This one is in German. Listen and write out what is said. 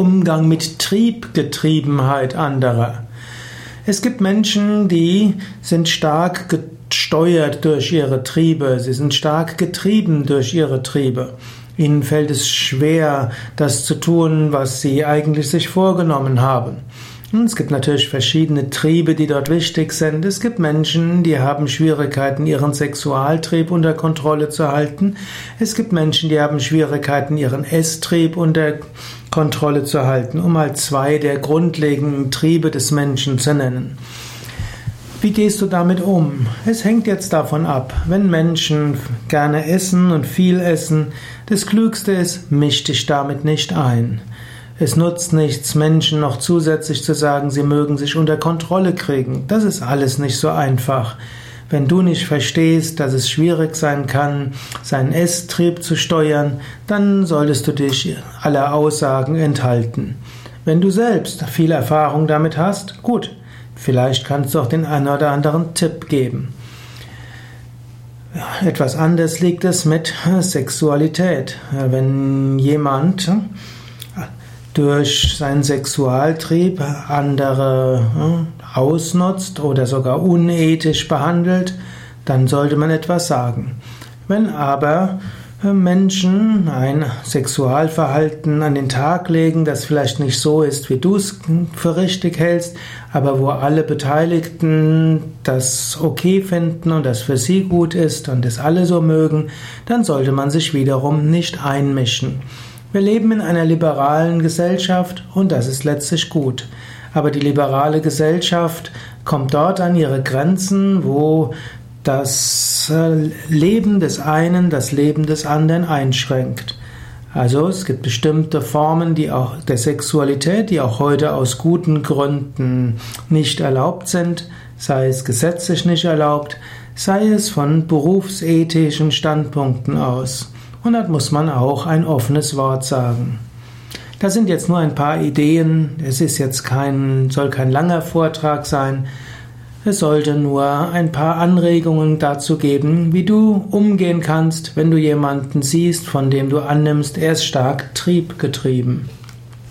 Umgang mit Triebgetriebenheit anderer. Es gibt Menschen, die sind stark gesteuert durch ihre Triebe, sie sind stark getrieben durch ihre Triebe. Ihnen fällt es schwer, das zu tun, was sie eigentlich sich vorgenommen haben. Es gibt natürlich verschiedene Triebe, die dort wichtig sind. Es gibt Menschen, die haben Schwierigkeiten, ihren Sexualtrieb unter Kontrolle zu halten. Es gibt Menschen, die haben Schwierigkeiten, ihren Esstrieb unter Kontrolle zu halten, um mal zwei der grundlegenden Triebe des Menschen zu nennen. Wie gehst du damit um? Es hängt jetzt davon ab. Wenn Menschen gerne essen und viel essen, das Klügste ist, misch dich damit nicht ein. Es nutzt nichts, Menschen noch zusätzlich zu sagen, sie mögen sich unter Kontrolle kriegen. Das ist alles nicht so einfach. Wenn du nicht verstehst, dass es schwierig sein kann, seinen Esstrieb zu steuern, dann solltest du dich aller Aussagen enthalten. Wenn du selbst viel Erfahrung damit hast, gut, vielleicht kannst du auch den einen oder anderen Tipp geben. Etwas anders liegt es mit Sexualität. Wenn jemand durch seinen Sexualtrieb andere hm, ausnutzt oder sogar unethisch behandelt, dann sollte man etwas sagen. Wenn aber äh, Menschen ein Sexualverhalten an den Tag legen, das vielleicht nicht so ist, wie du es für richtig hältst, aber wo alle Beteiligten das okay finden und das für sie gut ist und es alle so mögen, dann sollte man sich wiederum nicht einmischen. Wir leben in einer liberalen Gesellschaft und das ist letztlich gut. Aber die liberale Gesellschaft kommt dort an ihre Grenzen, wo das äh, Leben des einen das Leben des anderen einschränkt. Also es gibt bestimmte Formen die auch, der Sexualität, die auch heute aus guten Gründen nicht erlaubt sind, sei es gesetzlich nicht erlaubt, sei es von berufsethischen Standpunkten aus. Und dort muss man auch ein offenes Wort sagen. Das sind jetzt nur ein paar Ideen. Es ist jetzt kein, soll kein langer Vortrag sein. Es sollte nur ein paar Anregungen dazu geben, wie du umgehen kannst, wenn du jemanden siehst, von dem du annimmst, er ist stark triebgetrieben.